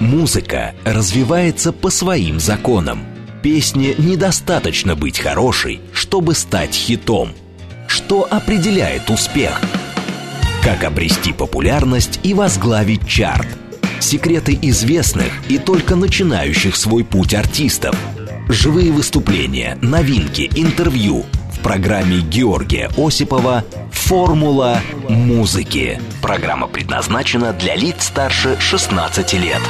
Музыка развивается по своим законам. Песне недостаточно быть хорошей, чтобы стать хитом. Что определяет успех? Как обрести популярность и возглавить чарт? Секреты известных и только начинающих свой путь артистов. Живые выступления, новинки, интервью – программе Георгия Осипова «Формула музыки». Программа предназначена для лиц старше 16 лет.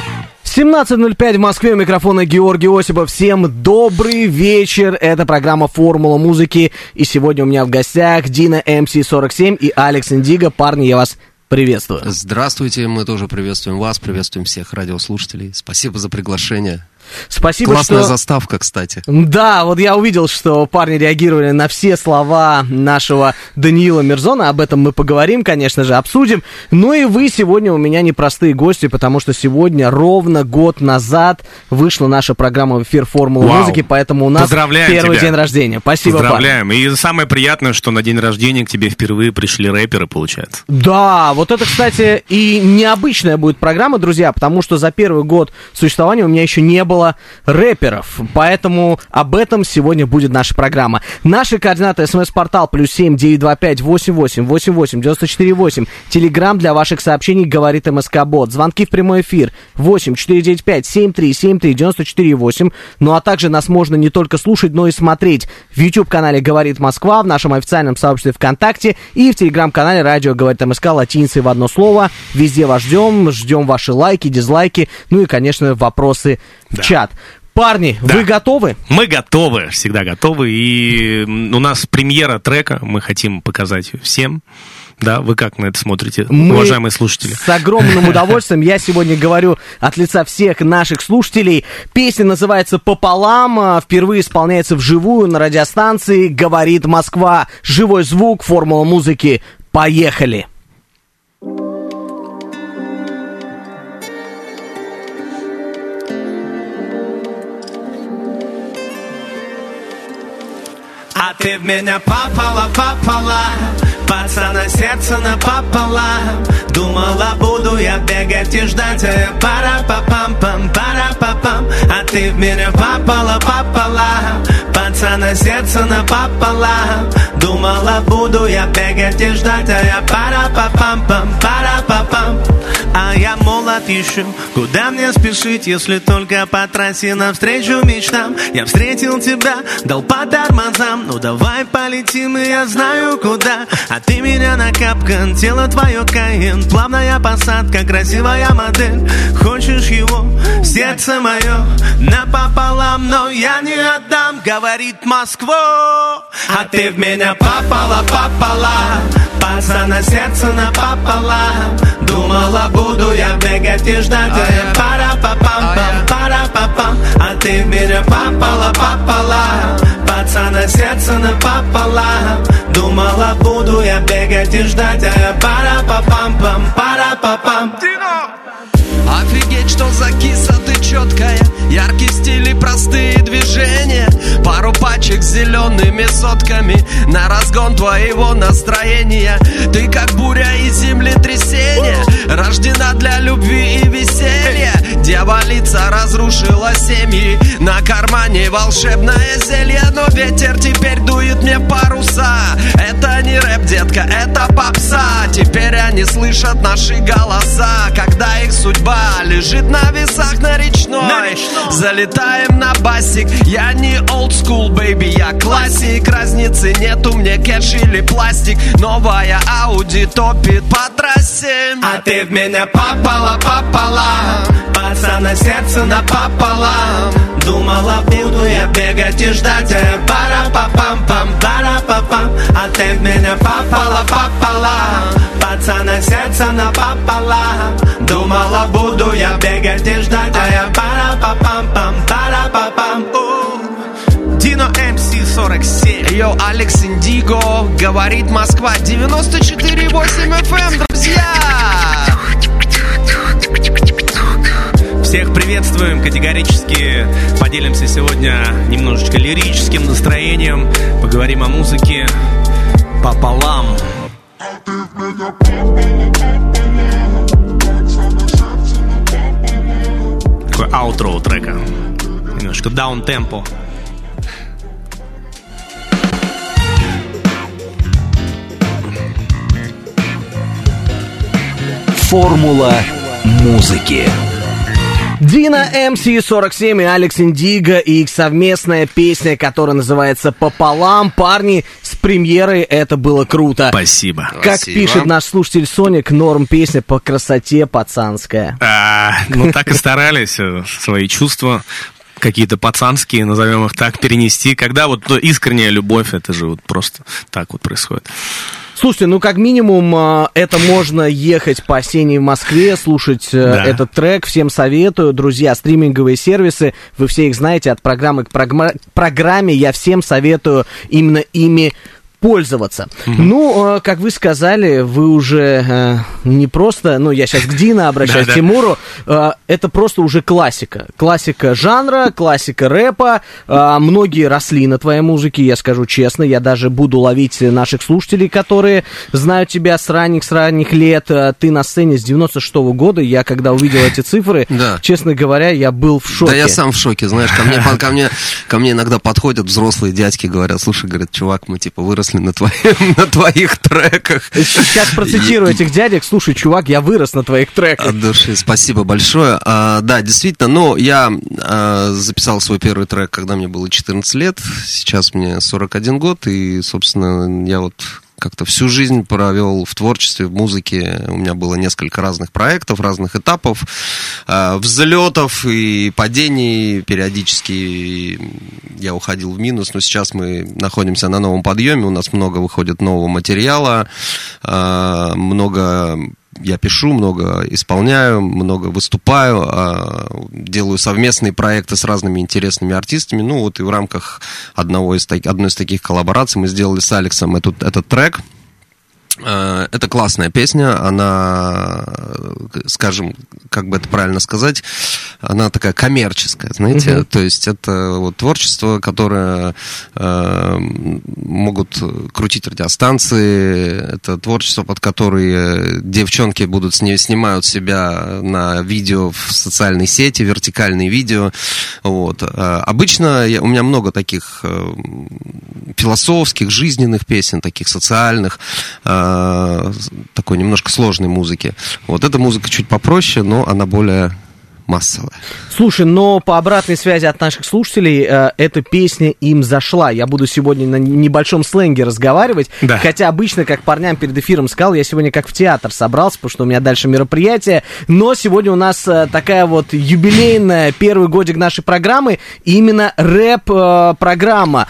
17.05 в Москве, у микрофона Георгий Осипов. Всем добрый вечер. Это программа «Формула музыки». И сегодня у меня в гостях Дина МС-47 и Алекс Индиго. Парни, я вас приветствую. Здравствуйте, мы тоже приветствуем вас, приветствуем всех радиослушателей. Спасибо за приглашение. Спасибо, Классная что... заставка, кстати. Да, вот я увидел, что парни реагировали на все слова нашего Даниила Мирзона. Об этом мы поговорим, конечно же, обсудим. Ну и вы сегодня у меня непростые гости, потому что сегодня ровно год назад вышла наша программа в эфир «Формула Вау. музыки», поэтому у нас Поздравляем первый тебя. день рождения. Спасибо, парни. Поздравляем. И самое приятное, что на день рождения к тебе впервые пришли рэперы, получается. Да, вот это, кстати, и необычная будет программа, друзья, потому что за первый год существования у меня еще не было рэперов, поэтому об этом сегодня будет наша программа. Наши координаты смс-портал плюс семь девять два пять восемь восемь восемь для ваших сообщений говорит МСК Бот. Звонки в прямой эфир восемь четыре девять пять семь три семь три девяносто четыре восемь. Ну а также нас можно не только слушать, но и смотреть в YouTube канале Говорит Москва, в нашем официальном сообществе ВКонтакте и в телеграм-канале Радио Говорит МСК латиницей в одно слово. Везде вас ждем, ждем ваши лайки, дизлайки, ну и, конечно, вопросы в Да. чат. Парни, Да. вы готовы? Мы готовы, всегда готовы. И у нас премьера трека, мы хотим показать всем. Да, вы как на это смотрите, Мы уважаемые слушатели? С огромным удовольствием. Я сегодня говорю от лица всех наших слушателей. Песня называется «Пополам». а, Впервые исполняется вживую на радиостанции «Говорит Москва». Живой звук, формула музыки. Поехали! А ты в меня попала, попала. Пацана сердце напополам Думала, буду я бегать и ждать. А я пара-па-пам-пам, пара-па-пам. А ты в меня попала, попала. Пацана сердце напополам Думала, буду я бегать и ждать. А я пара-па-пам-пам, пара-па-пам а я молод еще. Куда мне спешить, если только по трассе навстречу мечтам? Я встретил тебя, дал по тормозам. Ну давай полетим, и я знаю куда. А ты меня на капкан, тело твое каин. Плавная посадка, красивая модель. Хочешь его, сердце мое Напополам, но я не отдам Говорит Москва. А ты в меня попала, попала Пацана сердце напополам. Думала, буду я бегать и ждать. А я пара-па-пам-пам, пара-па-пам А ты в меня попала, попала Пацана сердце напополам. Думала, буду я бегать и ждать. А я пара-па-пам-пам, пара-па-пам Офигеть, что за киса ты четкая Яркий стиль и простые движения. Пару пачек с зелеными сотками. На разгон твоего настроения. Ты как буря и землетрясение. Рождена для любви и веселья. Дьяволица разрушила семьи. На кармане волшебное зелье. Но ветер теперь дует мне паруса. Это не рэп, детка, это попса. Теперь они слышат наши голоса. Когда их судьба лежит на весах на речной, На речной. Залетаем на басик. Я не old school, baby, я классик. Разницы нету, мне кэш или пластик. Новая Audi топит по трассе. А ты в меня попала, попала. Пацана сердце напополам Думала, буду я бегать и ждать. Я пара-па-пам-пам, пара-па-пам. А ты в меня попала, попала. Пацана сердце напополам Думала, буду я бегать и ждать А я пара-па-пам-пам, пара-па-пам. Дино МС 47 Йо, Алекс Индиго, говорит Москва 94,8 FM, друзья! Всех приветствуем категорически. Поделимся сегодня немножечко лирическим настроением. Поговорим о музыке пополам. Аутро трека. Немножко даун-темпо. Формула музыки. Дина МС-47 и Алекс Индиго и их совместная песня, которая называется «Пополам». Парни, с премьерой это было круто. Спасибо. Как Спасибо. пишет наш слушатель Соник, норм песня по красоте пацанская. А, ну, так и старались э, свои чувства какие-то пацанские, назовем их так, перенести. Когда вот ну, искренняя любовь, это же вот просто так вот происходит. Слушайте, ну как минимум а, это можно ехать по осенней в Москве, слушать э, Да. этот трек. Всем советую. Друзья, стриминговые сервисы, вы все их знаете, от программы к программе я всем советую именно ими пользоваться. Ну, э, как вы сказали, вы уже э, не просто, ну, я сейчас к Дина обращаюсь, Да-да. Тимуру, э, это просто уже классика. Классика жанра, классика рэпа. Э, многие росли на твоей музыке, я скажу честно. Я даже буду ловить наших слушателей, которые знают тебя с ранних, с ранних лет. Ты на сцене с 96 года. Я, когда увидел эти цифры, честно говоря, я был в шоке. Да я сам в шоке, знаешь, ко мне, ко мне, ко мне иногда подходят взрослые дядьки, говорят, слушай, говорят, чувак, мы типа выросли на, твои- на твоих треках. Сейчас процитирую этих дядек. Слушай, чувак, я вырос на твоих треках. От души, спасибо большое. А, да, действительно, ну, я а, записал свой первый трек, когда мне было 14 лет, сейчас мне 41 год, и, собственно, я вот как-то всю жизнь провел в творчестве, в музыке. У меня было несколько разных проектов, разных этапов, а, взлетов и падений. Периодически я уходил в минус, но сейчас мы находимся на новом подъеме, у нас много выходит нового материала, а, много я пишу, много исполняю, много выступаю, а, делаю совместные проекты с разными интересными артистами. Ну вот и в рамках одного из, одной из таких коллабораций мы сделали с Алексом этот, этот трек. Э, Это классная песня, она, скажем, как бы это правильно сказать, она такая коммерческая, знаете, то есть это вот творчество, которое э, могут крутить радиостанции, это творчество, под которое девчонки будут с ней снимают себя на видео в социальной сети, вертикальные видео, вот. Э, Обычно я- у меня много таких э, философских, жизненных песен, таких социальных, э, такой немножко сложной музыки. Вот эта музыка чуть попроще, но она более массовая. Слушай, но по обратной связи от наших слушателей э, эта песня им зашла. Я буду сегодня на небольшом сленге разговаривать. Да. Хотя обычно, как парням перед эфиром сказал, я сегодня как в театр собрался, потому что у меня дальше мероприятие. Но сегодня у нас э, такая вот юбилейная первый годик нашей программы. Именно рэп-программа.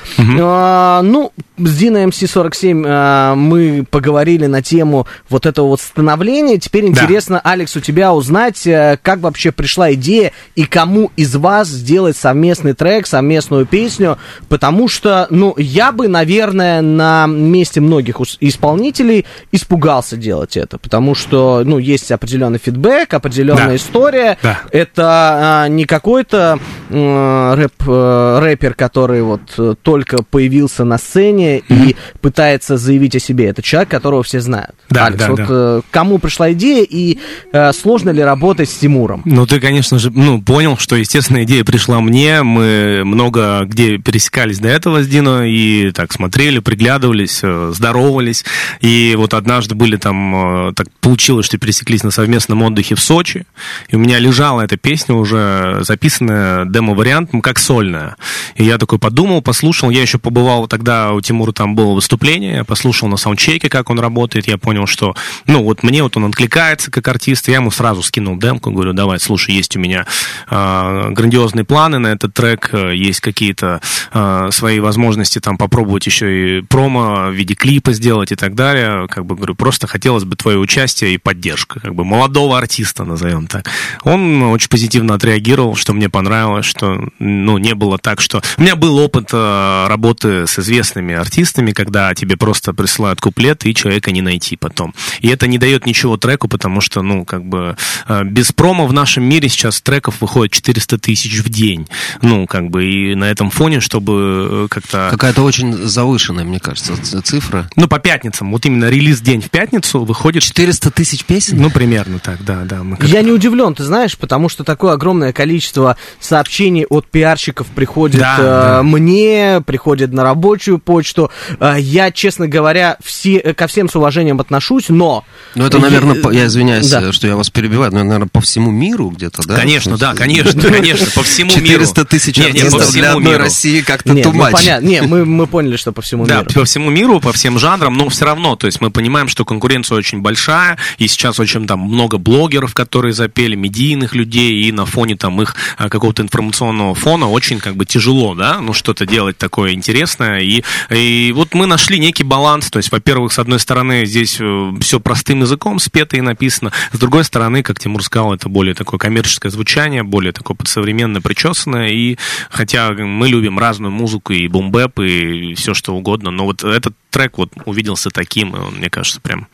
ну, с Диной МС-47 э, мы поговорили на тему вот этого вот становления. Теперь Да. интересно, Алекс, у тебя узнать, э, как вообще пришла идея и кому из вас сделать совместный трек, совместную песню, потому что, ну, я бы, наверное, на месте многих исполнителей испугался делать это, потому что, ну, есть определенный фидбэк, определенная Да. история. Да. Это а, не какой-то м, рэп, э, рэпер, который вот э, только появился на сцене и пытается заявить о себе. Это человек, которого все знают. Да, Алекс, да, вот да. э, кому пришла идея и э, сложно ли работать с Тимуром? Ну, ты, конечно же, ну, понял, что, естественно, идея пришла мне. Мы много где пересекались до этого с Дино и так смотрели, приглядывались, э, здоровались. И вот однажды были там, э, так получилось, что пересеклись на совместном отдыхе в Сочи. И у меня лежала эта песня уже записанная, демо-вариант, как сольная. И я такой подумал, послушал. Я еще побывал тогда, у Тимура там было выступление, я послушал на саундчеке, как он работает. Я понял, что, ну, вот мне вот он откликается как артист. Я ему сразу скинул демку, говорю, давай, слушай, есть у меня э, грандиозные планы на этот трек, э, есть какие-то э, свои возможности там попробовать еще и промо в виде клипа сделать и так далее. Как бы говорю, просто хотелось бы твое участие и поддержка, как бы молодого артиста, назовем так. Он очень позитивно отреагировал, что мне понравилось, что, ну, не было так, что... У меня был опыт э, работы с известными артистами, когда тебе просто присылают куплет, и человека не найти потом. И это не дает ничего треку, потому что, ну, как бы, э, без промо в нашем мире сейчас треков выходит 400 тысяч в день. Ну, как бы, и на этом фоне, чтобы э, как-то... Какая-то очень завышенная, мне кажется, цифра. Ну, по пятницам. Вот именно релиз-день в пятницу выходит... 400 тысяч песен? Ну, примерно так, да, да. Я не удивлен, ты знаешь, потому что такое огромное количество сообщений от пиарщиков приходит Да, э, да. мне, приходит на рабочую почту. Э, я, честно говоря, все, э, ко всем с уважением отношусь, но... Ну, это, наверное, Е- по- я извиняюсь, Да. что я вас перебиваю, но, наверное, по всему миру где-то, да? Конечно, да, конечно, конечно, по всему миру. 400 тысяч Не, не, по артистов для всему одной миру. России как-то Нет, ну, much. понятно. Не, мы, мы поняли, что по всему Да, миру. по всему миру, по всем жанрам, но все равно, то есть мы понимаем, что конкуренция очень большая, и сейчас очень там много блогеров, которые запели, медийных людей, и на фоне там их а, какого-то информационного фона очень как бы тяжело, да, ну что-то делать такое интересное, и, и вот мы нашли некий баланс, то есть, во-первых, с одной стороны, здесь все простым языком спето и написано, с другой стороны, как Тимур сказал, это более такое коммерческое звучание, более такое подсовременное, причесанное, и хотя мы любим разную музыку, и бумбэп, и все что угодно, но вот этот трек вот увиделся таким, и он, мне кажется, прям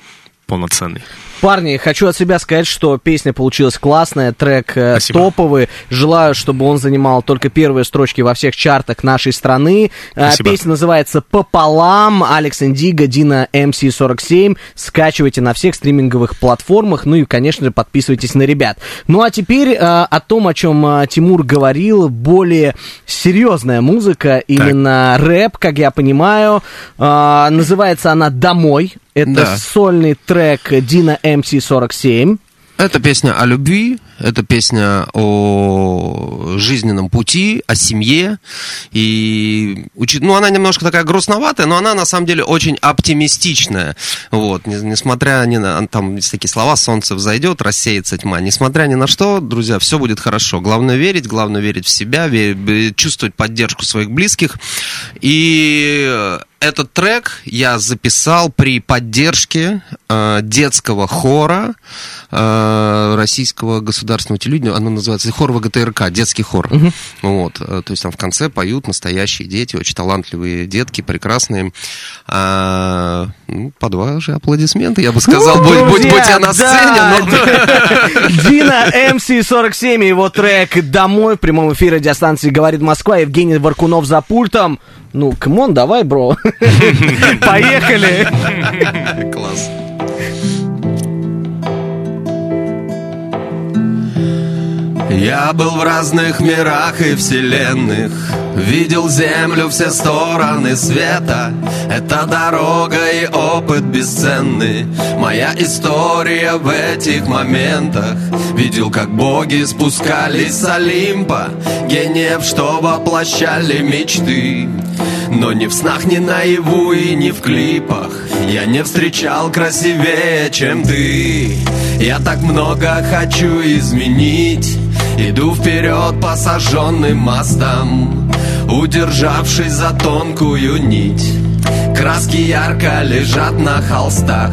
полноценный. Парни, хочу от себя сказать, что песня получилась классная, трек э, Спасибо. топовый. Желаю, чтобы он занимал только первые строчки во всех чартах нашей страны. Э, Спасибо. Песня называется «Пополам». Алекс Индиго, Дина МС47. Скачивайте на всех стриминговых платформах. Ну и, конечно же, подписывайтесь на ребят. Ну а теперь э, о том, о чем Тимур говорил. Более серьезная музыка, именно рэп, как я понимаю. Называется она «Домой». Это Да. сольный трек Дина МС47. Это песня о любви, это песня о жизненном пути, о семье. И ну, она немножко такая грустноватая, но она на самом деле очень оптимистичная. Вот, не- несмотря ни на там есть такие слова, солнце взойдет, рассеется тьма. Несмотря ни на что, друзья, все будет хорошо. Главное верить, главное верить в себя, чувствовать поддержку своих близких. И этот трек я записал при поддержке э, детского хора э, российского государственного телевидения. Оно называется хор ВГТРК, детский хор. Вот, э, то есть там в конце поют настоящие дети, очень талантливые детки, прекрасные. А, ну, по два же аплодисмента, я бы сказал, будь, будь, будь я на сцене. Dino MC47 и его трек «Домой» в прямом эфире радиостанции «Говорит Москва». Евгений Варкунов за пультом. Ну, come on, давай, бро. Поехали. Класс. Я был в разных мирах и вселенных Видел землю все стороны света. Это дорога и опыт бесценный. Моя история в этих моментах. Видел, как боги спускались с Олимпа. Гениев, что воплощали мечты. Но ни в снах, ни наяву и ни в клипах Я не встречал красивее, чем ты. Я так много хочу изменить Иду вперед по сожженным мостам Удержавшись за тонкую нить. Краски ярко лежат на холстах.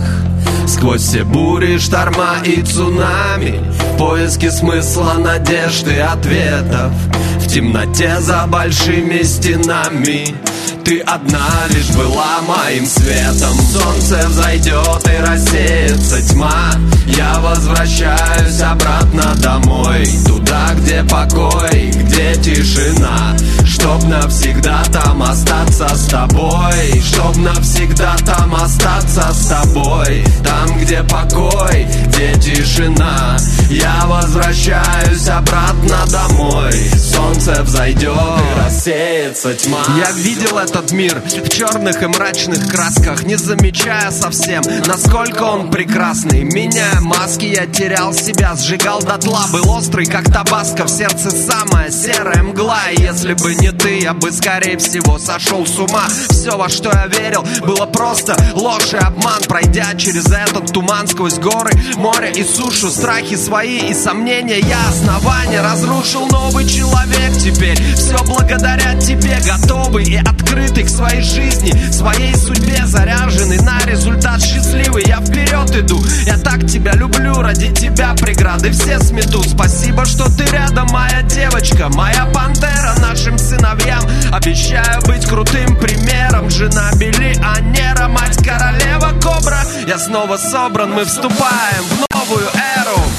Сквозь все бури, шторма и цунами В поиске смысла, надежды, ответов. В темноте за большими стенами Ты одна лишь была моим светом. Солнце взойдет и рассеется тьма. Я возвращаюсь обратно домой Туда, где покой, где тишина. Чтоб навсегда там остаться с тобой. Чтоб навсегда там остаться с тобой. Там, где покой, где тишина. Я возвращаюсь обратно домой. Солнце взойдет, и рассеется тьма. Я видел этот мир в черных и мрачных красках Не замечая совсем, насколько он прекрасный. Меняя маски, я терял себя Сжигал дотла, был острый, как табаско. В сердце самая серая мгла. И если бы не ты, я бы, скорее всего, сошел с ума. Все, во что я верил, было просто ложь и обман. Пройдя через этот туман сквозь горы, море и сушу Страхи свои и сомнения я основания Разрушил. Новый человек теперь. Все благодаря тебе готовый и открытый к своей жизни Своей судьбе заряженный на результат счастливый. Я вперед иду, я так тебя люблю Ради тебя преграды все смету Спасибо, что ты рядом, моя девочка моя пантера нашим сыновьям. Обещаю быть крутым примером. Жена Белионера, мать королева Кобра. Я снова собран, мы вступаем в новую эру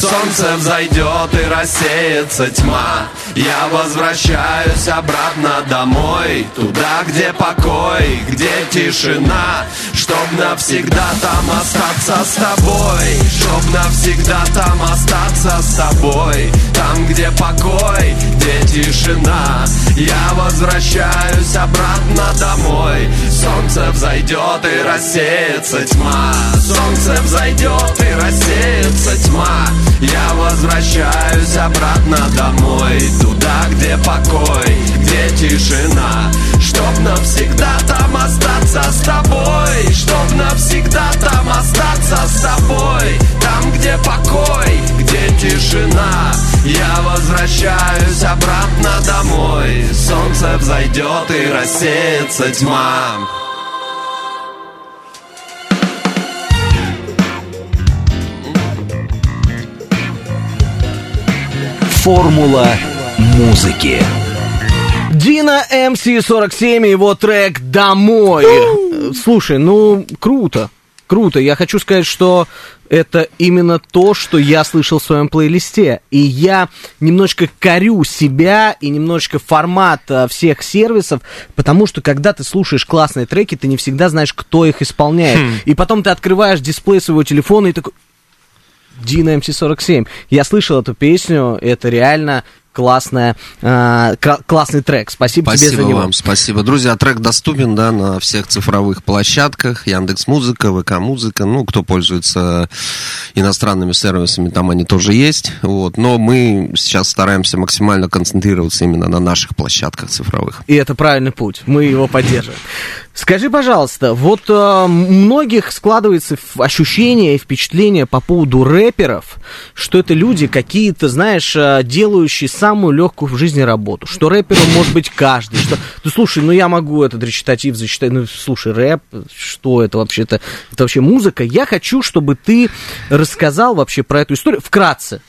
Солнце взойдет и рассеется тьма. Я возвращаюсь обратно домой Туда, где покой, где тишина. Чтоб навсегда там остаться с тобой. Чтоб навсегда там остаться с тобой. Там, где покой, где тишина. Я возвращаюсь обратно домой. Солнце взойдет и рассеется тьма. Солнце взойдет и рассеется тьма я возвращаюсь обратно домой. Туда, где покой, где тишина. Чтоб навсегда там остаться с тобой. Чтоб навсегда там остаться с тобой Там, где покой, где тишина. Я возвращаюсь обратно домой. Солнце взойдет и рассеется тьма Формула музыки. Дина МС-47 и его трек «Домой». Слушай, ну, круто. Круто. Я хочу сказать, что это именно то, что я слышал в своем плейлисте. И я немножко корю себя и немножечко формат а, всех сервисов, потому что когда ты слушаешь классные треки, ты не всегда знаешь, кто их исполняет. И потом ты открываешь дисплей своего телефона и такой... Дина МС-47. Я слышал эту песню, это реально классная, э, классный трек. Спасибо, спасибо тебе за него. вам, спасибо. Друзья, трек доступен, да, на всех цифровых площадках, Яндекс Музыка, ВК Музыка, ну, кто пользуется иностранными сервисами, там они тоже есть, вот, но мы сейчас стараемся максимально концентрироваться именно на наших площадках цифровых. И это правильный путь, мы его поддерживаем. Скажи, пожалуйста, вот э, многих складывается ощущение и впечатление по поводу рэперов, что это люди какие-то, знаешь, э, делающие самую легкую в жизни работу, что рэпером может быть каждый, что, ну слушай, ну я могу этот речитатив зачитать, ну слушай, рэп, что это вообще-то, это вообще музыка. Я хочу, чтобы ты рассказал вообще про эту историю вкратце.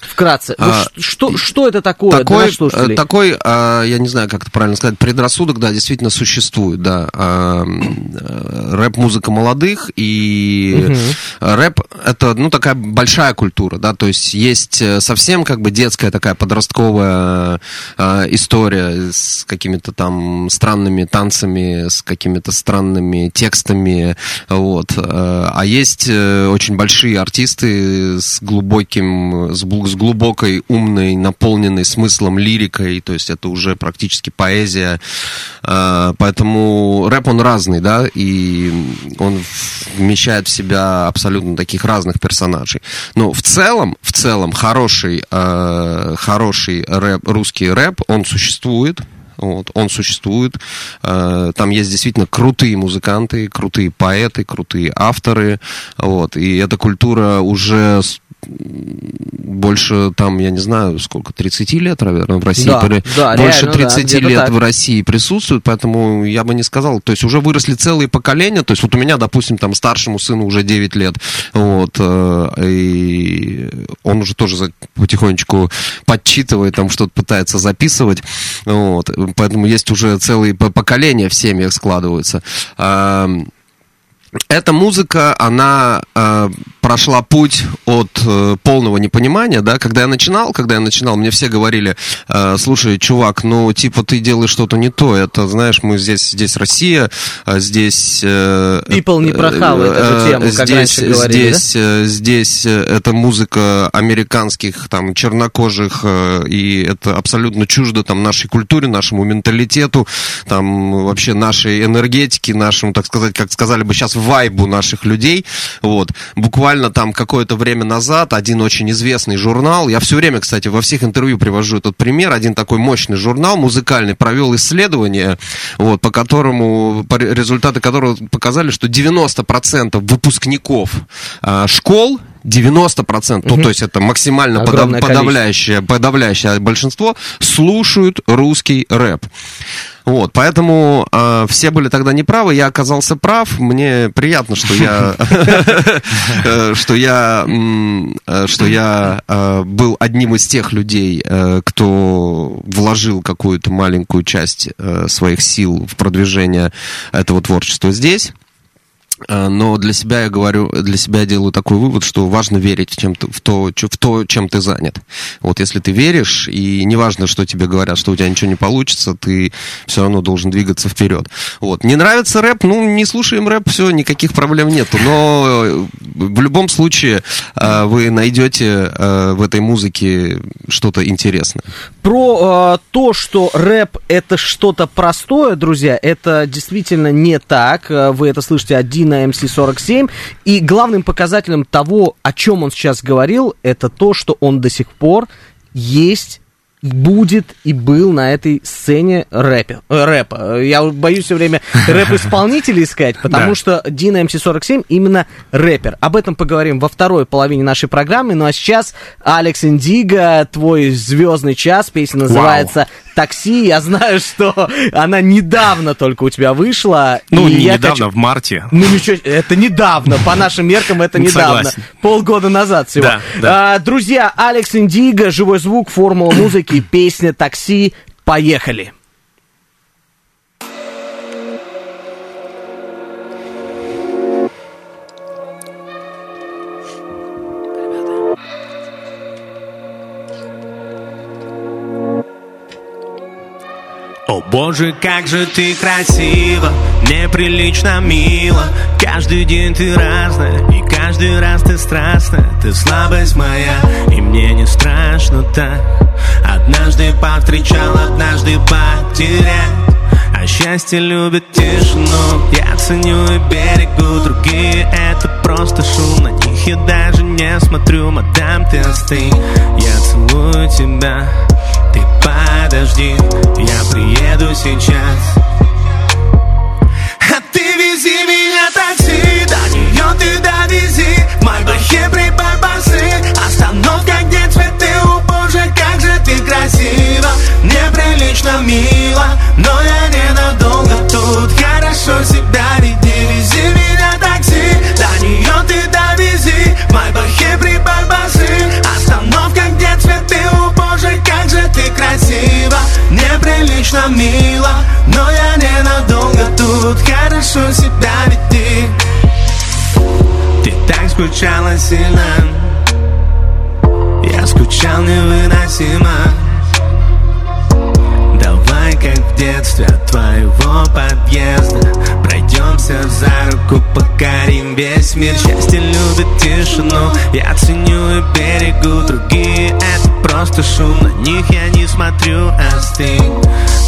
Вкратце, а, что, что это такое такой, для Такой, а, я не знаю, как это правильно сказать, предрассудок, да, действительно существует, да. А, рэп-музыка молодых, и угу. рэп — это, ну, такая большая культура, да, то есть есть э, совсем как бы детская такая подростковая а, история с какими-то там странными танцами, с какими-то странными текстами, вот. Э, а есть э, очень большие артисты с глубоким, с с глубокой, умной, наполненной смыслом лирикой, то есть это уже практически поэзия. А, поэтому рэп, он разный, да, и он вмещает в себя абсолютно таких разных персонажей. Но в целом, в целом, хороший, а, хороший рэп, русский рэп, он существует, вот, он существует. А, там есть действительно крутые музыканты, крутые поэты, крутые авторы. Вот, и эта культура уже больше там, я не знаю, сколько, 30 лет, наверное, в России. Да, да, больше реально, 30 да, лет так. в России присутствует, поэтому я бы не сказал. То есть уже выросли целые поколения. То есть вот у меня, допустим, там старшему сыну уже 9 лет. Вот, э, и он уже тоже потихонечку подчитывает, там что-то пытается записывать. Вот, поэтому есть уже целые поколения в семьях складываются. Эта музыка, она э, прошла путь от э, полного непонимания, да, когда я начинал, когда я начинал, мне все говорили, э, слушай, чувак, ну, типа, ты делаешь что-то не то, это, знаешь, мы здесь, здесь Россия, а здесь... Э, People не прохавает э, эту тему, как здесь, раньше говорили, здесь, да? э, здесь э, это музыка американских, там, чернокожих, э, и это абсолютно чуждо, там, нашей культуре, нашему менталитету, там, вообще нашей энергетике, нашему, так сказать, как сказали бы сейчас, вайбу наших людей. Вот. Буквально там какое-то время назад один очень известный журнал, я все время, кстати, во всех интервью привожу этот пример, один такой мощный журнал музыкальный провел исследование, вот, по которому, по результаты которого показали, что 90% выпускников э, школ 90%, ну, то есть это максимально подав- подавляющее, подавляющее большинство, слушают русский рэп. Вот, поэтому э, все были тогда неправы, я оказался прав. Мне приятно, что я, э, что я, э, что я э, был одним из тех людей, кто вложил какую-то маленькую часть своих сил в продвижение этого творчества здесь. Э, Но для себя я говорю, для себя я делаю такой вывод, что важно верить в, чем ты- в, то, в то, чем ты занят. Вот если ты веришь, и неважно, что тебе говорят, что у тебя ничего не получится, ты все равно должен двигаться вперед. Вот. Не нравится рэп, ну, не слушаем рэп, все, никаких проблем нету. Но э, в любом случае э, вы найдете в этой музыке что-то интересное. Про э, то, что рэп это что-то простое, друзья, это действительно не так. Вы это слышите от Дина МС-47. И главным показателем того, о чем он сейчас говорил, это то, что он до сих пор есть будет и был на этой сцене рэпе, э, рэпа. Я боюсь все время рэп-исполнителей искать, потому Да. что Дина МС-47 именно рэпер. Об этом поговорим во второй половине нашей программы. Ну а сейчас Алекс Индиго, твой звездный час. Песня называется «Такси». Я знаю, что она недавно только у тебя вышла. Ну, не недавно, хочу- в марте. ну ничего, это недавно, по нашим меркам это недавно. Согласен. Полгода назад всего. Да, да. А, друзья, Алекс Индиго, живой звук, формула музыки, песня «Такси». Поехали. Боже, как же ты красива, неприлично мило Каждый день ты разная, и каждый раз ты страстная. Ты слабость моя, и мне не страшно так. Однажды повстречал, однажды потерял. А счастье любит тишину. Я ценю и берегу другие. Это просто шум, на них я даже не смотрю Мадам, ты остынь, я целую тебя Ты подожди, я приеду сейчас. А ты вези меня такси, до нее ты довези. В Майбахе прибавь басы, остановка, где цветы. О боже, как же ты красива, неприлично мило Но я ненадолго тут, неприлично мило Но я ненадолго тут, хорошо себя веди. Ты так скучала сильно. Я скучал невыносимо. Давай, как в детстве твоего подъезда Пройдемся за руку, покорим весь мир. Счастье любит тишину Я ценю и берегу другие. Это просто шум, на них я не смотрю Остынь,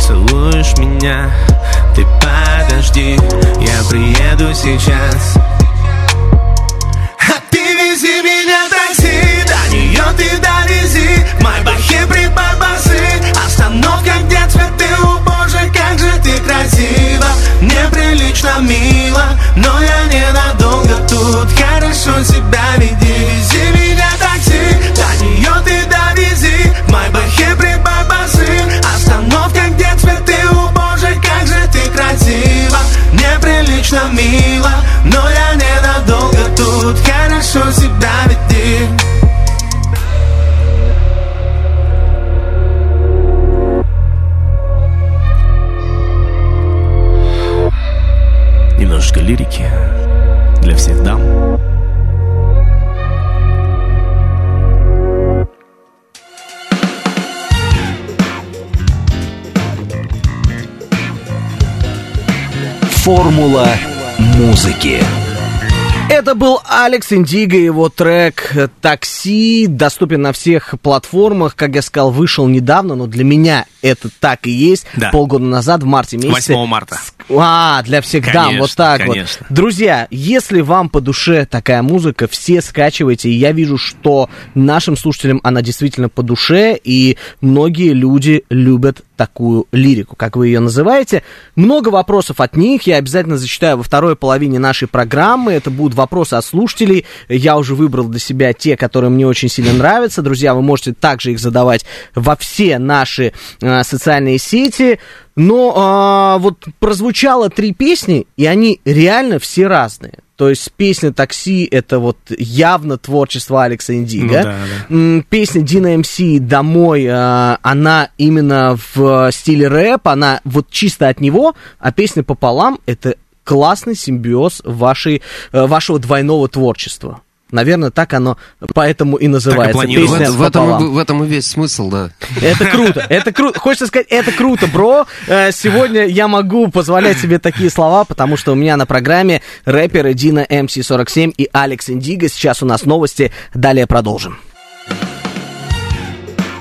целуешь меня. Ты подожди, я приеду сейчас. А ты вези меня такси, до нее ты довези. В Майбахе прибавь басы, остановка, где цветы О боже, как же ты красива, неприлично мило Но я ненадолго тут, хорошо себя веди Вези меня такси, нее ты довези В Майбахе прибавь басы, остановка, где цветы. О боже, как же ты красива, неприлично мило Но я ненадолго Формула музыки. Это был Алекс Индиго, его трек «Такси» доступен на всех платформах. Как я сказал, вышел недавно, но для меня это так и есть. Да. Полгода назад, в марте месяце. 8 марта. А, для всех дам, Конечно, вот так конечно. вот. Друзья, если вам по душе такая музыка, все скачивайте. И я вижу, что нашим слушателям она действительно по душе, и многие люди любят такую лирику, как вы ее называете. Много вопросов от них, я обязательно зачитаю во второй половине нашей программы. Это будут вопросы от слушателей. Я уже выбрал для себя те, которые мне очень сильно нравятся. Друзья, вы можете также их задавать во все наши э, социальные сети. Но а, вот прозвучало три песни, и они реально все разные. То есть песня «Такси» — это вот явно творчество Алекса Индиго. Ну да, М, Песня Дина МС «Домой», а, она именно в стиле рэп, она вот чисто от него, а песня «Пополам» — это классный симбиоз вашей, э, вашего двойного творчества. Наверное, так оно поэтому и называется. планировалось. В, Песня в этом, и- в этом и весь смысл, да. Это круто, это круто. Хочется сказать, это круто, бро. Э, Сегодня я могу позволять себе такие слова, потому что у меня на программе рэперы Дина МС47 и Алекс Индиго. Сейчас у нас новости, далее продолжим.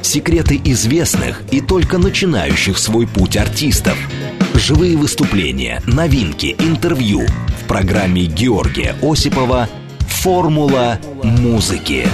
Секреты известных и только начинающих свой путь артистов. Живые выступления, новинки, интервью. В программе Георгия Осипова «Формула музыки».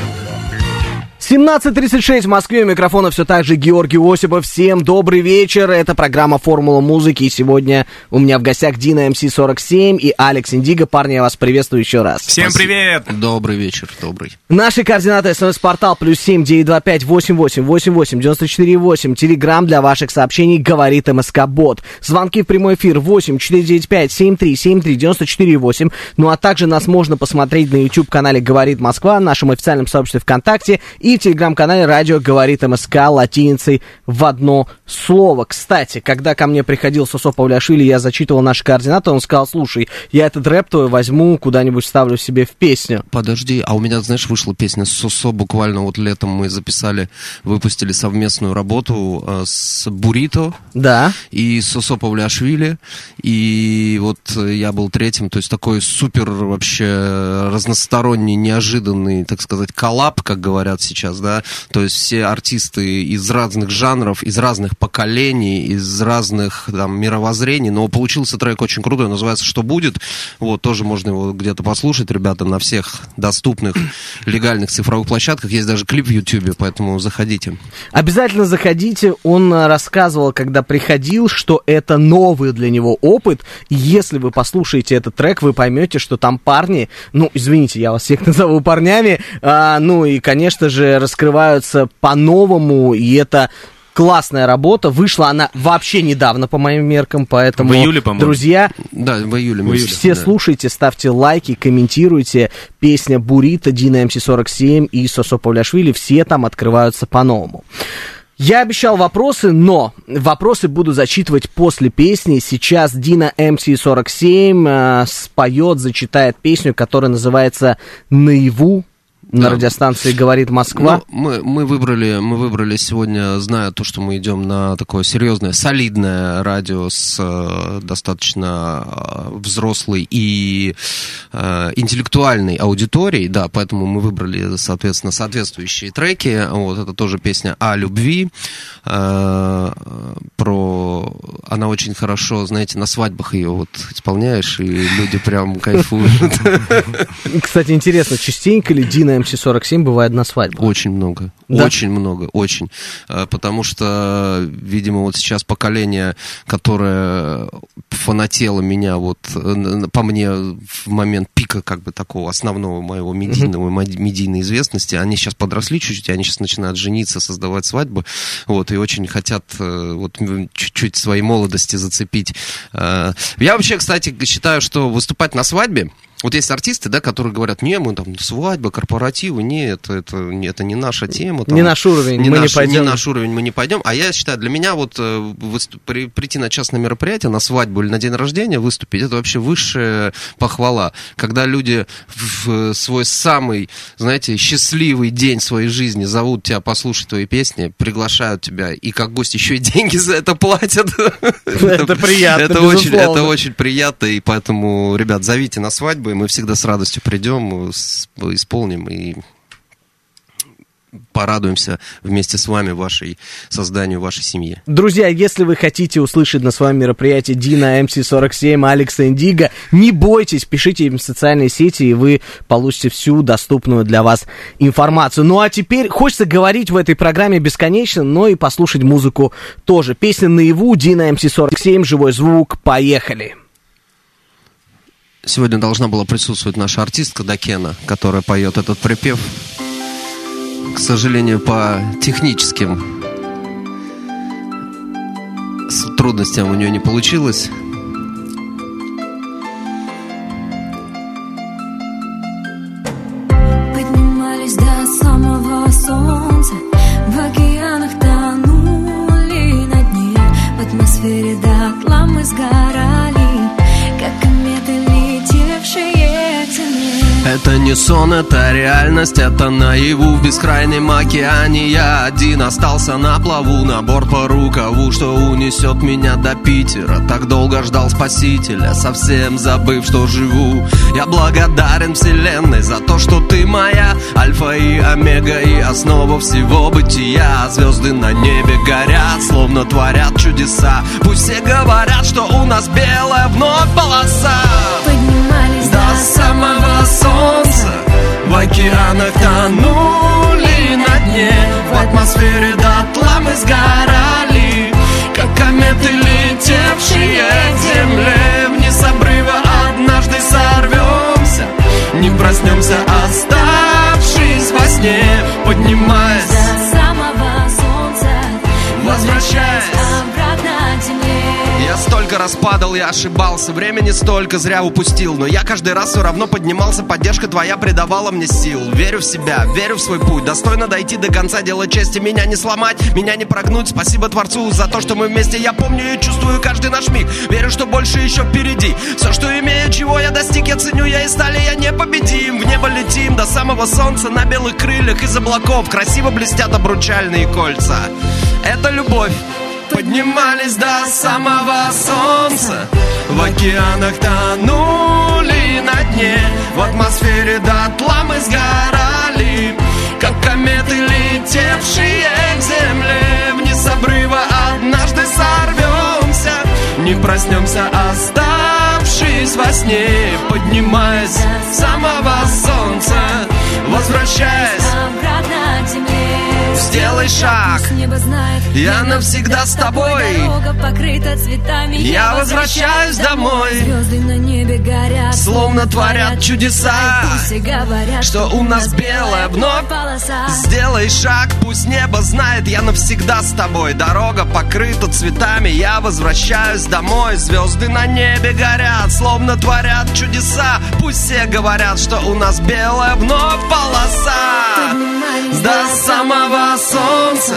17.36 в Москве, у микрофона все так же Георгий Осипов. Всем добрый вечер, это программа «Формула музыки». И сегодня у меня в гостях Дина МС47 и Алекс Индиго. Парни, я вас приветствую еще раз. Всем привет! Добрый вечер, добрый. Наши координаты смс-портал плюс семь девять два пять восемь восемь восемь восемь девяносто четыре восемь. Телеграмм для ваших сообщений говорит МСК Бот. Звонки в прямой эфир восемь четыре девять пять семь три семь три девяносто четыре восемь. Ну а также нас можно посмотреть на YouTube канале Говорит Москва, нашем официальном сообществе ВКонтакте и в телеграм-канале Радио Говорит МСК латиницей в одно слово. Кстати, когда ко мне приходил Сосо Павляшвили, я зачитывал наши координаты, он сказал, слушай, я этот рэп твой возьму, куда-нибудь ставлю себе в песню. Подожди, а у меня, знаешь, вышла песня Сосо, буквально вот летом мы записали, выпустили совместную работу э, с Бурито Да. и Сосо Павлиашвили, и вот я был третьим, то есть такой супер вообще разносторонний, неожиданный, так сказать, коллаб, как говорят сейчас, да, то есть все артисты из разных жанров, из разных поколений, из разных там мировоззрений, но получился трек очень крутой, называется «Что будет?», вот, тоже можно его где-то послушать, ребята, на всех доступных легальных цифровых площадках, есть даже клип в Ютубе, поэтому заходите. Обязательно заходите. Он э, рассказывал, когда приходил, что это новый для него опыт. Если вы послушаете этот трек, вы поймете, что там парни, ну, извините, я вас всех назову парнями, а, ну и, конечно же, раскрываются по-новому, и это классная работа. Вышла она вообще недавно, по моим меркам, поэтому, В июле, по-моему. друзья, Да, в июле. В июле. все да. слушайте, ставьте лайки, комментируйте. Песня Бурита, Дина МС47 и Сосо Павляшвили, все там открываются по-новому. Я обещал вопросы, но вопросы буду зачитывать после песни. Сейчас Дина МС47 э, споет, зачитает песню, которая называется «Наяву». На Да. радиостанции «Говорит Москва». Ну, мы, мы, выбрали, мы выбрали сегодня, зная то, что мы идем на такое серьезное, солидное радио с э, достаточно э, взрослой и э, интеллектуальной аудиторией, да, поэтому мы выбрали, соответственно, соответствующие треки. Вот это тоже песня о любви, э, про... Она очень хорошо, знаете, на свадьбах ее вот исполняешь, и люди прям кайфуют. Кстати, интересно, частенько ли Дина МС47 бывает на свадьбе? Очень много. Да? Очень много, очень. Э, Потому что, видимо, вот сейчас поколение, которое фанатело меня вот э, по мне в момент пика как бы такого основного моего медийного, медийной известности, они сейчас подросли чуть-чуть, они сейчас начинают жениться, создавать свадьбы, вот, и очень хотят э, вот чуть-чуть своей молодости зацепить. Я вообще, кстати, считаю, что выступать на свадьбе, вот есть артисты, да, которые говорят, не, мы там свадьба, корпоративы, нет, это, не- это не наша тема. там, Не наш уровень, не мы не наш, пойдем. Не наш уровень, мы не пойдем. А я считаю, для меня вот э, при- прийти на частное мероприятие, на свадьбу или на день рождения выступить, это вообще высшая похвала. Когда люди в свой самый, знаете, счастливый день своей жизни зовут тебя послушать твои песни, приглашают тебя, и как гость еще и деньги за это платят. Это приятно, это очень приятно, и поэтому, ребят, зовите на свадьбу, и мы всегда с радостью придем, исполним и порадуемся вместе с вами вашей созданию вашей семьи. Друзья, если вы хотите услышать на своем мероприятии Дина МС-47, Алекса Индиго, не бойтесь, пишите им в социальные сети, и вы получите всю доступную для вас информацию. Ну а теперь хочется говорить в этой программе бесконечно, но и послушать музыку тоже. Песня наяву, Дина МС-47, живой звук, поехали. Сегодня должна была присутствовать наша артистка Дакена, которая поет этот припев. К сожалению, по техническим трудностям у нее не получилось. Поднимались до мы сгорали Это не сон, это реальность, это наяву В бескрайнем океане. Я один остался на плаву На борт по рукаву, что унесет меня до Питера. Так долго ждал спасителя, совсем забыв, что живу. Я благодарен вселенной за то, что ты моя Альфа и омега и основа всего бытия. Звезды на небе горят, словно творят чудеса. Пусть все говорят, что у нас белая вновь полоса самого солнца. В океанах тонули на дне В атмосфере дотла мы сгорали. Как кометы, летевшие к земле Вниз обрыва однажды сорвемся. Не проснемся, оставшись во сне Поднимаясь, До самого солнца. Возвращаясь. Столько раз падал и ошибался Времени столько зря упустил. Но я каждый раз все равно поднимался Поддержка твоя придавала мне сил. Верю в себя, верю в свой путь. Достойно дойти до конца, дело чести Меня не сломать, меня не прогнуть. Спасибо Творцу за то, что мы вместе. Я помню и чувствую каждый наш миг. Верю, что больше еще впереди. Все, что имею, чего я достиг Я ценю, я и стали, я непобедим. В небо летим до самого солнца На белых крыльях из облаков. Красиво блестят обручальные кольца. Это любовь Поднимались до самого солнца. В океанах тонули на дне В атмосфере дотла мы сгорали Как кометы, летевшие к земле. Вниз обрыва однажды сорвемся Не проснемся, оставшись во сне Поднимаясь с самого солнца Возвращаясь, Обратно к земле сделай шаг. Пусть небо знает, Я навсегда с тобой. Дорога покрыта цветами. Я возвращаюсь домой. Звезды на небе горят Словно творят чудеса. Что у нас белая вновь. полоса. Сделай шаг, пусть небо знает, я навсегда с тобой. Дорога покрыта цветами, я возвращаюсь домой. Звезды на небе горят, словно творят чудеса. Пусть все говорят, что у нас белая вновь полоса. До самого солнца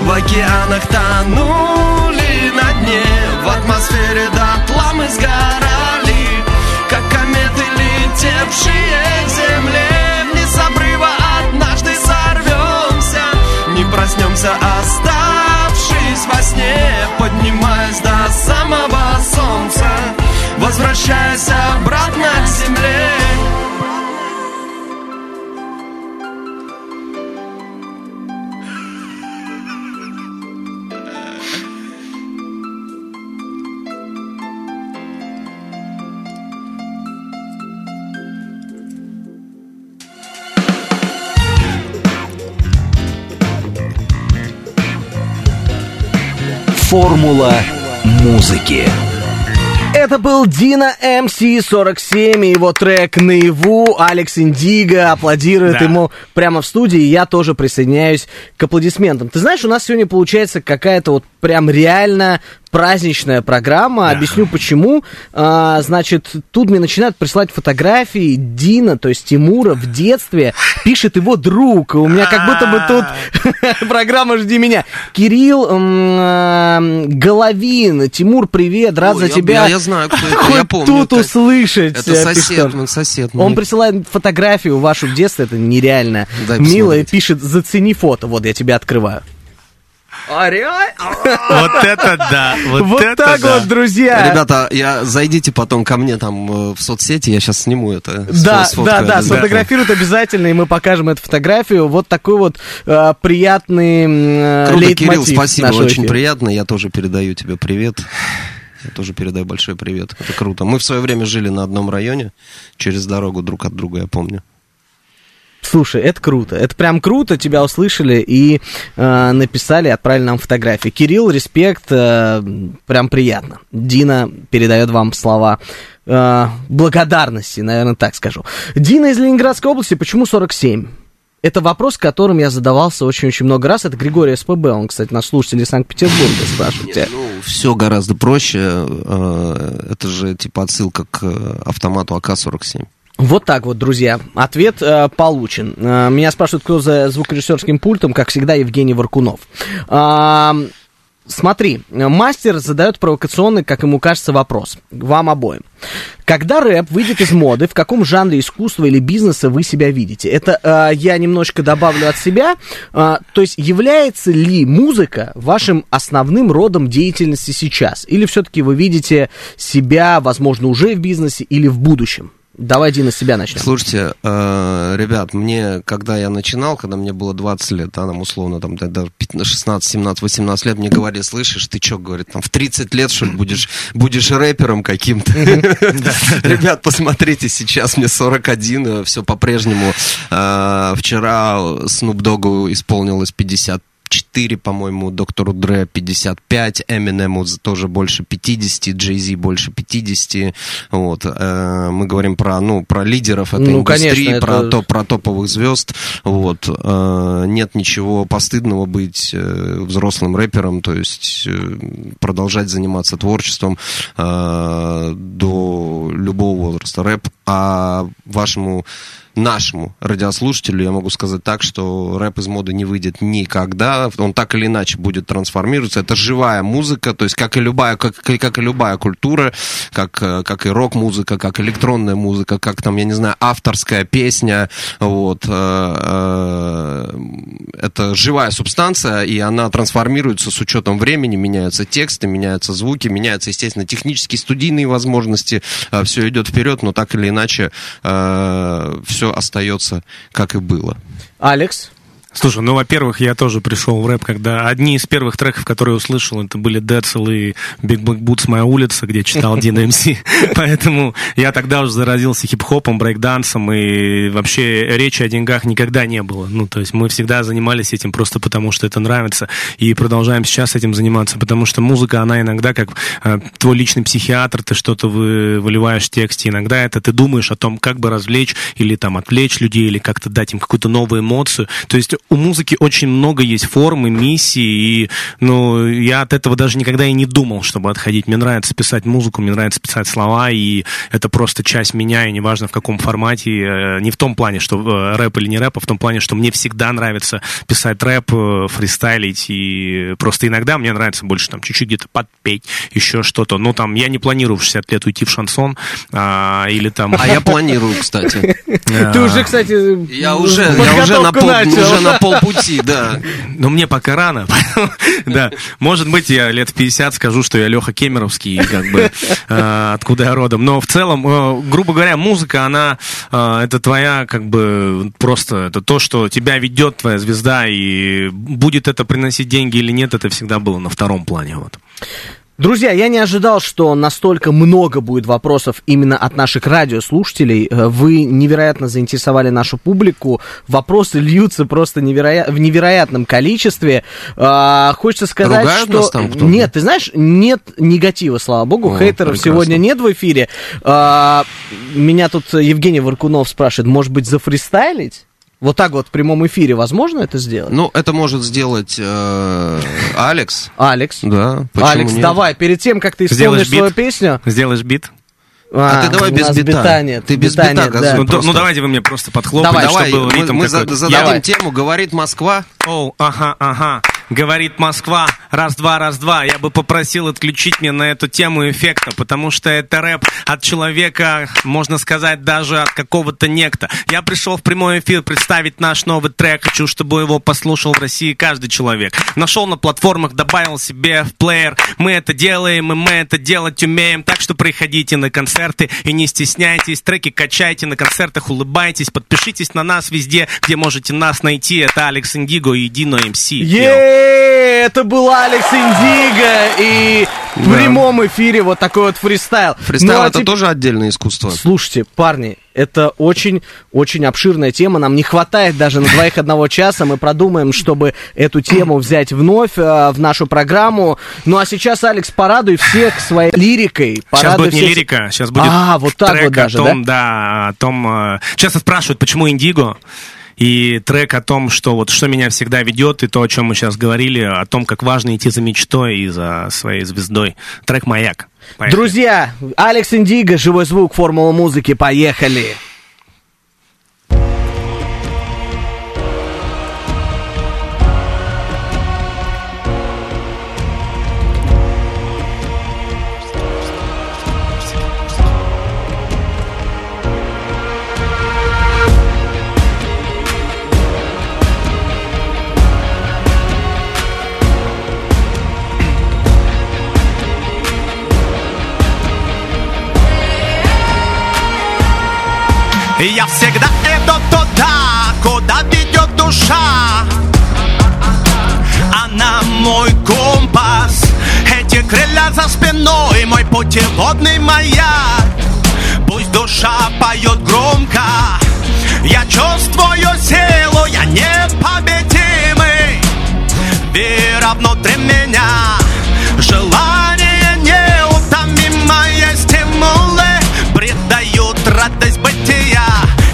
в океанах тонули на дне. В атмосфере дотла мы сгорали Как кометы, летевшие к земле. Вниз обрыва однажды сорвемся. Не проснемся, оставшись во сне Поднимаясь до самого солнца Возвращаясь обратно к земле Формула музыки. Это был Дина МС-47 и его трек «Наяву». Алекс Индиго аплодирует Да. ему прямо в студии, и я тоже присоединяюсь к аплодисментам. Ты знаешь, у нас сегодня получается какая-то вот прям реально праздничная программа. Объясню почему. А, значит, тут мне начинают присылать фотографии Дина, то есть Тимура в детстве. Пишет его друг. У меня как будто бы тут программа «Жди меня». Кирилл а, Головин. Тимур, привет, рад за тебя. я- я знаю, кто это, я помню, тут услышать. Это сосед, мой сосед. мой. Он присылает фотографию вашу в детстве, это нереально Дай мило, и посмотреть. пишет «Зацени фото». Вот, я тебя открываю. А, реально? Вот это да, вот, Вот это так да. вот, друзья. Ребята, я, зайдите потом ко мне там э, в соцсети, я сейчас сниму это. Да, сфоткаю да, да, сфотографируют обязательно, и мы покажем эту фотографию. Вот такой вот э, приятный э, Круто, Кирилл, спасибо, очень эфира. приятно. Я тоже передаю тебе привет. Я тоже передаю большой привет. Это круто. Мы в свое время жили на одном районе, через дорогу друг от друга, я помню. Слушай, это круто. Это прям круто. Тебя услышали и э, написали, отправили нам фотографии. Кирилл, респект, э, прям приятно. Дина передает вам слова э, благодарности, наверное, так скажу. Дина из Ленинградской области, почему 47? Это вопрос, которым я задавался очень-очень много раз. Это Григорий СПБ, он, кстати, наш слушатель из Санкт-Петербурга спрашивает тебя. Ну, все гораздо проще. Э, Это же типа отсылка к э, автомату АК-47. Вот так вот, друзья. Ответ э, получен. Э, меня спрашивают, кто за звукорежиссерским пультом, как всегда, Евгений Варкунов. А, смотри, мастер задает провокационный, как ему кажется, вопрос. Вам обоим. Когда рэп выйдет из моды, в каком жанре искусства или бизнеса вы себя видите? Это э, я немножко добавлю от себя. Э, то есть является ли музыка вашим основным родом деятельности сейчас? Или все-таки вы видите себя, возможно, уже в бизнесе или в будущем? Давай, Дина, с себя начнем. Слушайте, э, ребят, мне, когда я начинал, когда мне было 20 лет, да, там, условно, там, да, даже 15, 16, 17, 18 лет, мне говорили, слышишь, ты что, говорит, там, в 30 лет, что ли, будешь, будешь рэпером каким-то? Ребят, посмотрите, сейчас мне 41, все по-прежнему. Э, Вчера Snoop Dogg исполнилось 50 4, по-моему, доктору Дре 55, Эминему тоже больше 50, Джей Зи больше 50. Вот. Э, мы говорим про, ну, про лидеров этой Ну, индустрии, конечно, про, это- топ, про топовых звезд. Вот. Э, нет ничего постыдного быть э, взрослым рэпером, то есть продолжать заниматься творчеством до любого возраста. Рэп, а вашему нашему радиослушателю я могу сказать так, что рэп из моды не выйдет никогда, он так или иначе будет трансформироваться. Это живая музыка, то есть как и любая, как, как и любая культура, как, э, как и рок-музыка, как электронная музыка, как там, я не знаю, авторская песня, вот. э, э, Это живая субстанция, и она трансформируется с учетом времени, меняются тексты, меняются звуки, меняются, естественно, технические, студийные возможности, все идет вперед, но так или иначе все остается как и было. Алекс? Слушай, ну, во-первых, я тоже пришел в рэп, когда одни из первых треков, которые я услышал, это были Децл и Big Black Boots «Моя улица», где читал Дина МС. Поэтому я тогда уже заразился хип-хопом, брейкдансом, и вообще речи о деньгах никогда не было. Ну, то есть мы всегда занимались этим просто потому, что это нравится, и продолжаем сейчас этим заниматься, потому что музыка, она иногда как э, твой личный психиатр, ты что-то вы, выливаешь в тексте, иногда это ты думаешь о том, как бы развлечь или там отвлечь людей, или как-то дать им какую-то новую эмоцию. То есть у музыки очень много есть формы, миссий, и ну, я от этого даже никогда и не думал, чтобы отходить. Мне нравится писать музыку, мне нравится писать слова, и это просто часть меня, и неважно в каком формате, э, не в том плане, что э, рэп или не рэп, а в том плане, что мне всегда нравится писать рэп, э, фристайлить, и просто иногда мне нравится больше там чуть-чуть где-то подпеть, еще что-то. Ну, там, я не планирую в 60 лет уйти в шансон, а, или там... А я планирую, кстати. Ты уже, кстати, Я уже, я уже, на, подготовку пол, начал. уже на полпути, да. Но мне пока рано. да. Может быть, я лет в 50 скажу, что я Леха Кемеровский, как бы э, откуда я родом. Но в целом, э, грубо говоря, музыка, она э, это твоя, как бы, просто это то, что тебя ведет твоя звезда, и будет это приносить деньги или нет, это всегда было на втором плане. Вот. Друзья, я не ожидал, что настолько много будет вопросов именно от наших радиослушателей. Э, Вы невероятно заинтересовали нашу публику. Вопросы льются просто невероя... в невероятном количестве. А, хочется сказать, Ругают что... нас там? Нет, ты знаешь, нет негатива, слава богу. О, Хейтеров прекрасно. сегодня нет в эфире. А, меня тут Евгений Варкунов спрашивает, может быть, зафристайлить? Вот так вот в прямом эфире возможно это сделать? Ну, это может сделать э, Алекс. Алекс. Да, Алекс, нет? давай, перед тем, как ты Сделаешь исполнишь свою бит? песню... Сделаешь бит? А ты давай без нас бита. нет. Ты без бита бита да. Ну, то- просто. ну, давайте вы мне просто подхлопайте, Давай, чтобы был мы, ритм мы какой-то. зададим Давай. тему, говорит Москва. Оу, ага, ага. Говорит Москва, Раз-два, раз-два. Я бы попросил отключить мне на эту тему эффекта, потому что это рэп от человека, можно сказать, даже от какого-то некто. Я пришел в прямой эфир представить наш новый трек. Хочу, чтобы его послушал в России каждый человек. Нашел на платформах, добавил себе в плеер. Мы это делаем, и мы это делать умеем. Так что приходите на концерты и не стесняйтесь. Треки качайте, на концертах улыбайтесь. Подпишитесь на нас везде, где можете нас найти. Это Алекс Индиго и Dino MC. Е, это был Алекс Индиго и в прямом эфире вот такой вот фристайл. Фристайл Ну, а это теп- тоже отдельное искусство. Слушайте, парни, это очень-очень обширная тема. Нам не хватает даже на двоих одного часа. Мы продумаем, чтобы эту тему взять вновь э, в нашу программу. Ну а сейчас, Алекс, порадуй всех своей лирикой. Сейчас Порадуй будет не всех- лирика, сейчас будет А, вот так трек вот даже, о том, да? о том... э, Часто спрашивают, почему Индиго? И трек о том, что вот что меня всегда ведет, и то, о чем мы сейчас говорили, о том, как важно идти за мечтой и за своей звездой. Трек «Маяк». Поехали. Друзья, Алекс Индиго, живой звук, формула музыки, поехали. И душа. Она мой компас. Эти крылья за спиной Мой путеводный маяк. Пусть душа поет громко. Я чувствую силу Я непобедимый. Вера внутри меня. Желание неутомимое Стимулы придают радость бытия.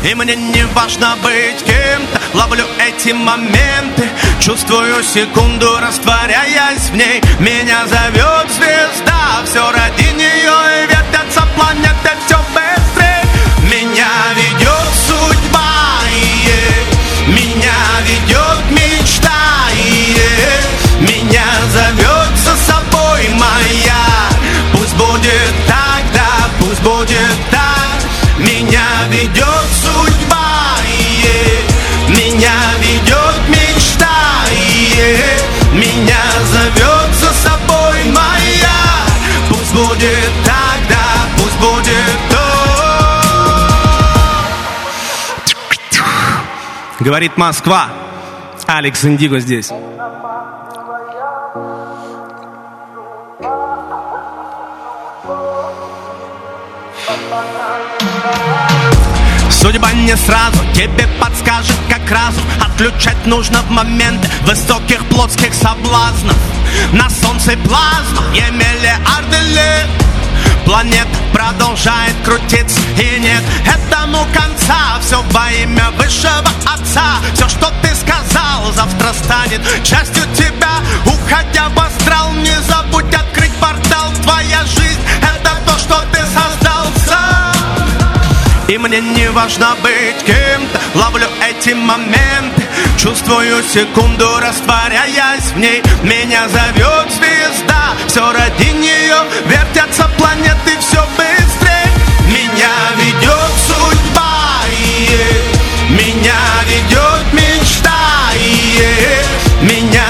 И мне не важно быть кем-то Ловлю эти моменты Чувствую секунду, растворяясь в ней. Меня зовет звезда Все ради нее и вертятся планеты все Говорит Москва. Алекс Индиго здесь. Судьба не сразу тебе подскажет, как разум Отключать нужно в момент высоких плотских соблазнов На солнце плазма, я миллиарды лет Планета продолжает крутиться и нет. Этому конца. Все во имя высшего отца. Все, что ты сказал, завтра станет частью тебя Уходя в мне не важно быть кем-то. Ловлю эти моменты Чувствую секунду, растворяясь в ней. Меня зовет звезда Все ради нее Вертятся планеты все быстрее. Меня ведет судьба Меня ведет мечта Меня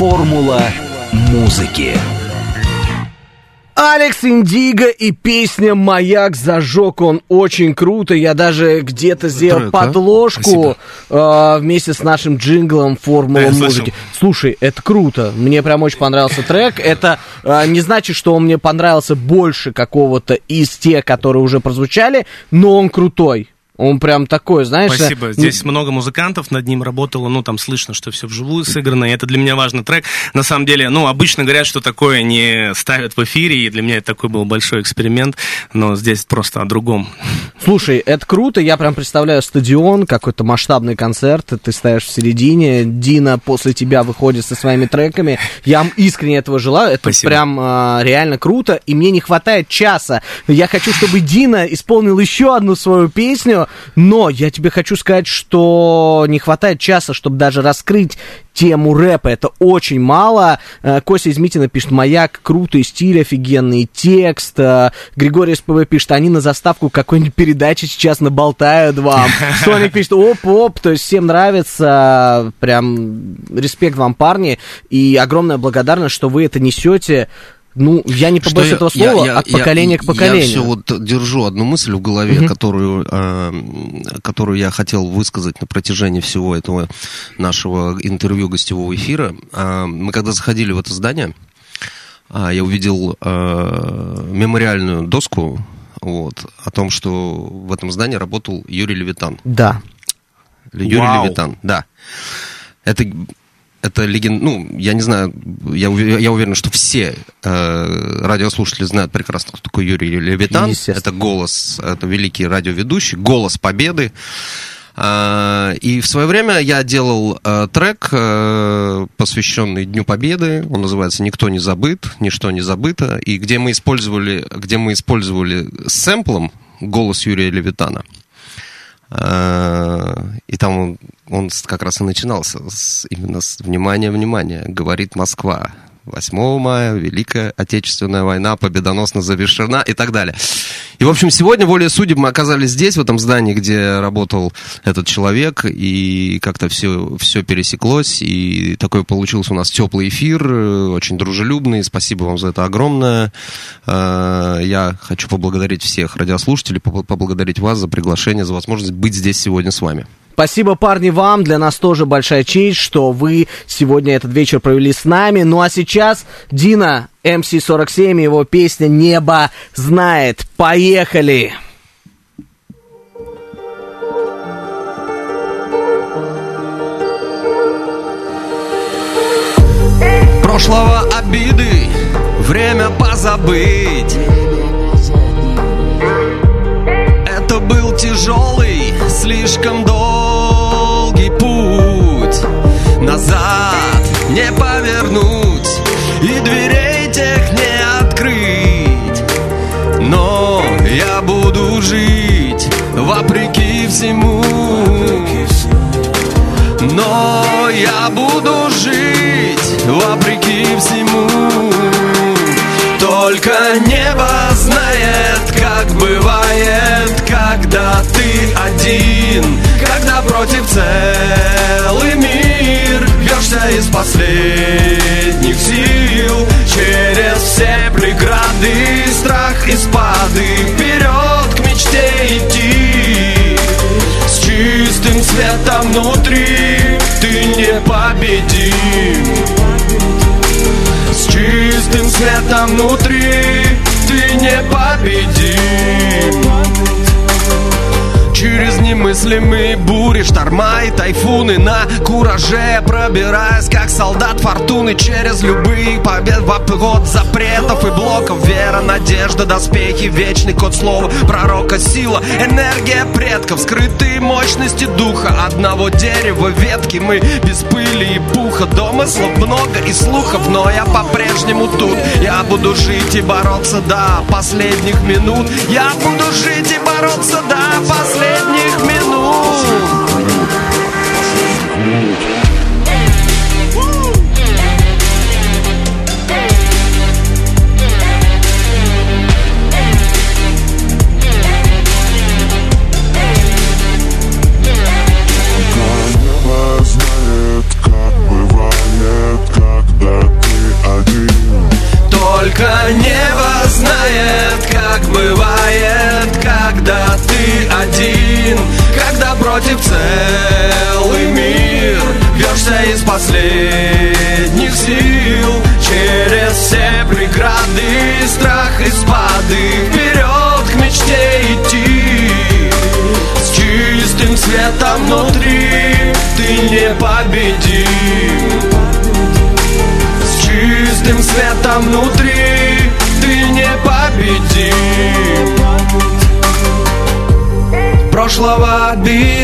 Формула музыки. Алекс Индиго и песня «Маяк» зажег он очень круто. Я даже где-то сделал Трек, а? подложку э, вместе с нашим джинглом «Формула Да, слышал. музыки». Слушай, это круто. Мне прям очень понравился трек. Это э, не значит, что он мне понравился больше какого-то из тех, которые уже прозвучали, но он крутой. Он прям такой, знаешь... Спасибо. э, Здесь много музыкантов над ним работало, ну, там слышно, что все вживую сыграно, и это для меня важный трек. На самом деле, ну, обычно говорят, что такое не ставят в эфире, и для меня это такой был большой эксперимент, но здесь просто о другом. Слушай, это круто, я прям представляю стадион, какой-то масштабный концерт, ты стоишь в середине, Дина после тебя выходит со своими треками, я вам искренне этого желаю, это Спасибо. прям а, реально круто, и мне не хватает часа, я хочу, чтобы Дина исполнил еще одну свою песню, но я тебе хочу сказать, что не хватает часа, чтобы даже раскрыть тему рэпа, это очень мало. Э, Костя Измитина пишет, «Маяк», крутой стиль, офигенный текст. Э, Григорий СПВ пишет, они на заставку какой-нибудь передачи сейчас наболтают вам. Соник пишет, оп-оп, то есть всем нравится, прям респект вам, парни, и огромная благодарность, что вы это несете. Ну, я не побоюсь Что этого я- слова, я- от я- поколения к поколению. Я все вот держу одну мысль в голове, которую, э, которую я хотел высказать на протяжении всего этого нашего интервью гостевого эфира. А, Мы когда заходили в это здание, а, я увидел э, мемориальную доску вот, о том, что в этом здании работал Юрий Левитан. Да. Юрий Вау. Левитан, да. Это, это леген... Ну, я не знаю, я, я уверен, что все э, радиослушатели знают прекрасно, кто такой Юрий Левитан. Это голос, это великий радиоведущий, голос победы. А, И в свое время я делал э, трек, э, посвященный Дню Победы. Он называется «Никто не забыт, ничто не забыто». И где мы использовали, где мы использовали сэмплом голос Юрия Левитана. А, И там он, он как раз и начинался с, именно с «Внимание, внимание!» Говорит Москва. 8 мая, Великая Отечественная война победоносно завершена и так далее. И, в общем, сегодня, волей судеб, мы оказались здесь, в этом здании, где работал этот человек, и как-то все, все пересеклось, и такой получился у нас теплый эфир, очень дружелюбный, спасибо вам за это огромное. Э, Я хочу поблагодарить всех радиослушателей, побл- поблагодарить вас за приглашение, за возможность быть здесь сегодня с вами. Спасибо, парни, вам. Для нас тоже большая честь, что вы сегодня этот вечер провели с нами. Ну а сейчас Дина, МС-47, его песня «Небо знает». Поехали! Прошлого обиды Время позабыть Это был тяжелый, слишком долгий не повернуть И дверей тех не открыть. Но я буду жить вопреки всему. Но я буду жить вопреки всему. Только небо знает, как бывает Когда ты один, когда против из последних сил. Через все преграды, страх и спады Вперед к мечте идти. С чистым светом внутри ты непобедим. С чистым светом внутри ты непобедим немыслимые бури, шторма и тайфуны На кураже. Пробираясь, как солдат фортуны Через любые побед в обход запретов и блоков. Вера, надежда, доспехи, вечный код слова Пророка сила, энергия предков Скрытые мощности духа. Одного дерева ветки Мы без пыли и пуха. Домыслов много и слухов Но я по-прежнему тут. Я буду жить и бороться до последних минут. Я буду жить и бороться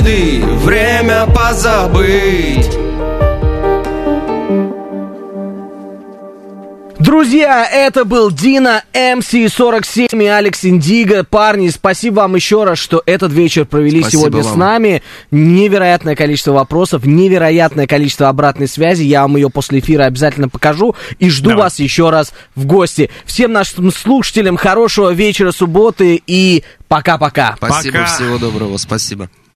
обиды Время позабыть Друзья, это был Дина, МС-47 и Алекс Индиго. Парни, спасибо вам еще раз, что этот вечер провели Спасибо сегодня с вам. нами. Невероятное количество вопросов, невероятное количество обратной связи. Я вам ее после эфира обязательно покажу и жду Давай. вас еще раз в гости. Всем нашим слушателям хорошего вечера субботы и пока-пока. Спасибо, Пока. всего доброго, спасибо.